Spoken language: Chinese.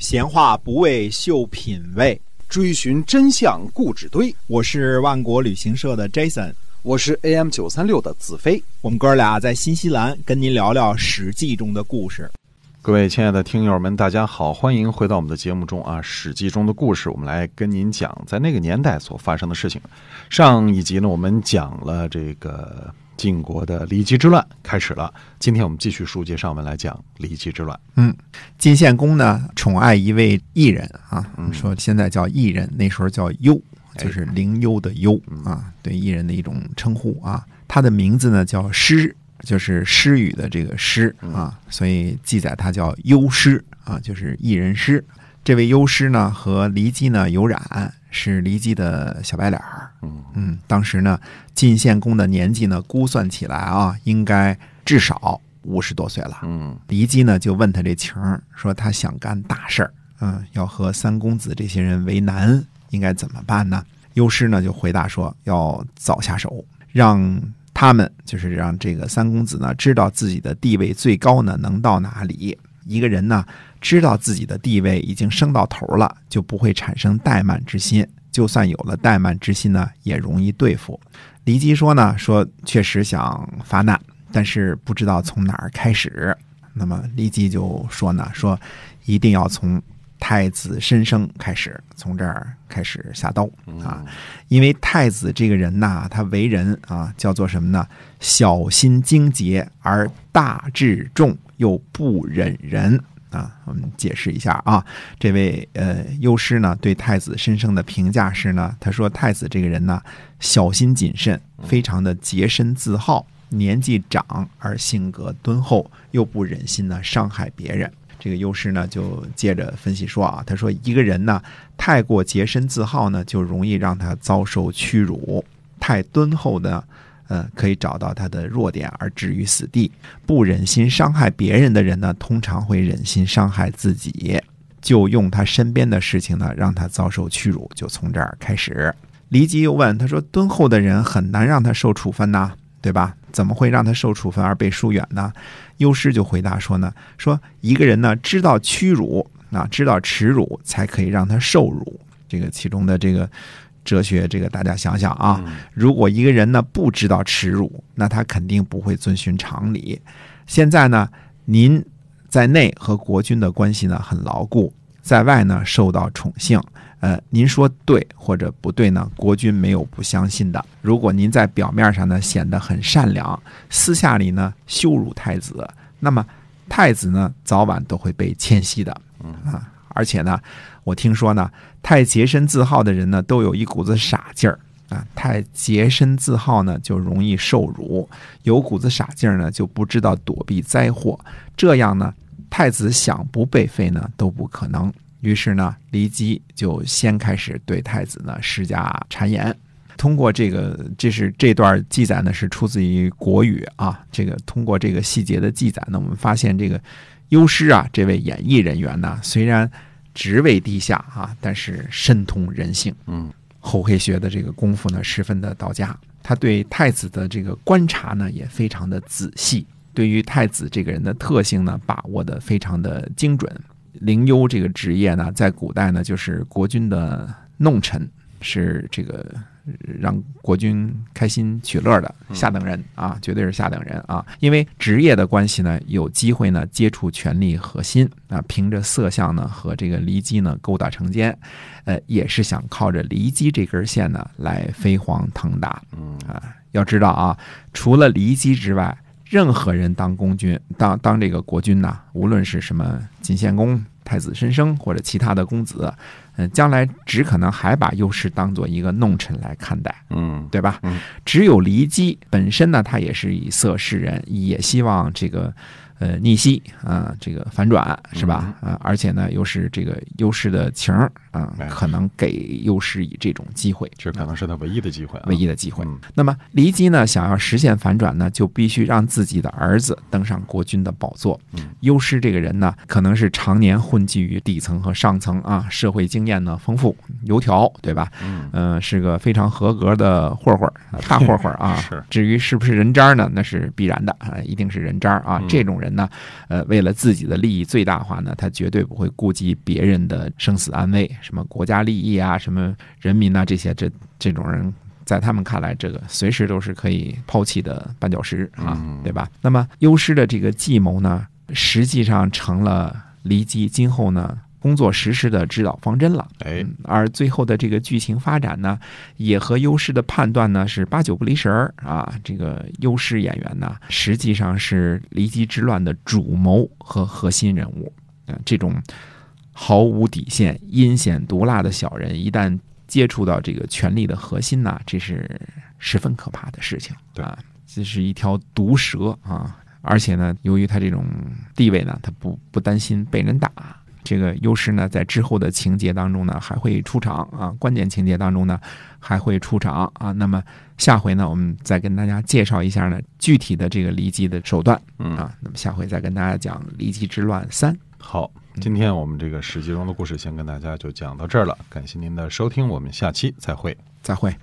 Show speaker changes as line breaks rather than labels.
闲话不为秀品味，
追寻真相故纸堆。
我是万国旅行社的 Jason，
我是 AM 九三六的子飞。
我们哥俩在新西兰跟您聊聊《史记》中的故事。
各位亲爱的听友们，大家好，欢迎回到我们的节目中啊，《史记》中的故事，我们来跟您讲在那个年代所发生的事情。上一集呢，我们讲了这个。晋国的骊姬之乱开始了。今天我们继续书接上文来讲骊姬之乱。
嗯，晋献公呢宠爱一位异人啊，说现在叫异人，那时候叫幽，就是灵幽的幽啊，对异人的一种称呼啊。他的名字呢叫师，就是诗语的这个诗啊，所以记载他叫幽师啊，就是异人师。这位优师呢和骊姬呢有染。是骊姬的小白脸儿，嗯嗯，当时呢，晋献公的年纪呢，估算起来啊，应该至少五十多岁了，嗯，骊姬呢就问他这情儿，说他想干大事儿，嗯，要和三公子这些人为难，应该怎么办呢？优师呢就回答说，要早下手，让他们就是让这个三公子呢知道自己的地位最高呢能到哪里，一个人呢。知道自己的地位已经升到头了，就不会产生怠慢之心。就算有了怠慢之心呢，也容易对付。骊姬说呢，说确实想发难，但是不知道从哪儿开始。那么骊姬就说呢，说一定要从太子申生开始，从这儿开始下刀啊。因为太子这个人呐，他为人啊，叫做什么呢？小心精节而大智重，又不忍人。啊，我们解释一下啊，这位呃优师呢对太子申生的评价是呢，他说太子这个人呢小心谨慎，非常的洁身自好，年纪长而性格敦厚，又不忍心呢伤害别人。这个优师呢就接着分析说啊，他说一个人呢太过洁身自好呢，就容易让他遭受屈辱；太敦厚的。嗯，可以找到他的弱点而置于死地。不忍心伤害别人的人呢，通常会忍心伤害自己，就用他身边的事情呢，让他遭受屈辱。就从这儿开始。离姬又问他说：“敦厚的人很难让他受处分呐，对吧？怎么会让他受处分而被疏远呢？”优师就回答说呢：“说一个人呢，知道屈辱啊，知道耻辱，才可以让他受辱。这个其中的这个。”哲学，这个大家想想啊，如果一个人呢不知道耻辱，那他肯定不会遵循常理。现在呢，您在内和国君的关系呢很牢固，在外呢受到宠幸。呃，您说对或者不对呢？国君没有不相信的。如果您在表面上呢显得很善良，私下里呢羞辱太子，那么太子呢早晚都会被迁徙的。啊，而且呢。我听说呢，太洁身自好的人呢，都有一股子傻劲儿啊。太洁身自好呢，就容易受辱；有股子傻劲儿呢，就不知道躲避灾祸。这样呢，太子想不被废呢，都不可能。于是呢，骊姬就先开始对太子呢施加谗言。通过这个，这是这段记载呢，是出自于《国语》啊。这个通过这个细节的记载呢，我们发现这个优师啊，这位演艺人员呢，虽然。职位低下啊，但是深通人性，嗯，厚黑学的这个功夫呢，十分的到家。他对太子的这个观察呢，也非常的仔细，对于太子这个人的特性呢，把握的非常的精准。灵优这个职业呢，在古代呢，就是国君的弄臣，是这个。让国君开心取乐的下等人啊，绝对是下等人啊！因为职业的关系呢，有机会呢接触权力核心啊，凭着色相呢和这个骊姬呢勾搭成奸，呃，也是想靠着骊姬这根线呢来飞黄腾达。嗯啊，要知道啊，除了骊姬之外，任何人当公君、当当这个国君呐，无论是什么晋献公。太子申生或者其他的公子，嗯，将来只可能还把优势当做一个弄臣来看待，嗯，对吧？嗯，只有骊姬本身呢，他也是以色示人，也希望这个。呃，逆袭啊，这个反转是吧？啊，而且呢，又是这个优势的情儿啊，可能给优师以这种机会，
这可能是他唯一的机会，
唯一的机会。那么，骊姬呢，想要实现反转呢，就必须让自己的儿子登上国君的宝座。优师这个人呢，可能是常年混迹于底层和上层啊，社会经验呢丰富，油条对吧？嗯，是个非常合格的混混大混混啊。
是。
至于是不是人渣呢？那是必然的啊，一定是人渣啊。这种。人呢，呃，为了自己的利益最大化呢，他绝对不会顾及别人的生死安危，什么国家利益啊，什么人民呐、这些，这这种人。在他们看来，这个随时都是可以抛弃的绊脚石啊，
嗯
对吧？那么优师的这个计谋呢，实际上成了骊姬今后呢工作实施的指导方针了。
哎，
嗯而最后的这个剧情发展呢，也和优师的判断呢是八九不离十儿啊。这个优师演员呢，实际上是骊姬之乱的主谋和核心人物啊、这种毫无底线、阴险毒辣的小人，一旦接触到这个权力的核心呐，这是十分可怕的事情
对
啊。这是一条毒蛇啊！而且呢，由于他这种地位呢，他不不担心被人打。这个优势呢，在之后的情节当中呢，还会出场啊，关键情节当中呢，还会出场啊。那么下回呢，我们再跟大家介绍一下呢，具体的这个离姬的手段
嗯，
啊。那么下回再跟大家讲《离姬之乱三》。
好，今天我们这个《史记》中的故事先跟大家就讲到这儿了，感谢您的收听，我们下期再会。
再会。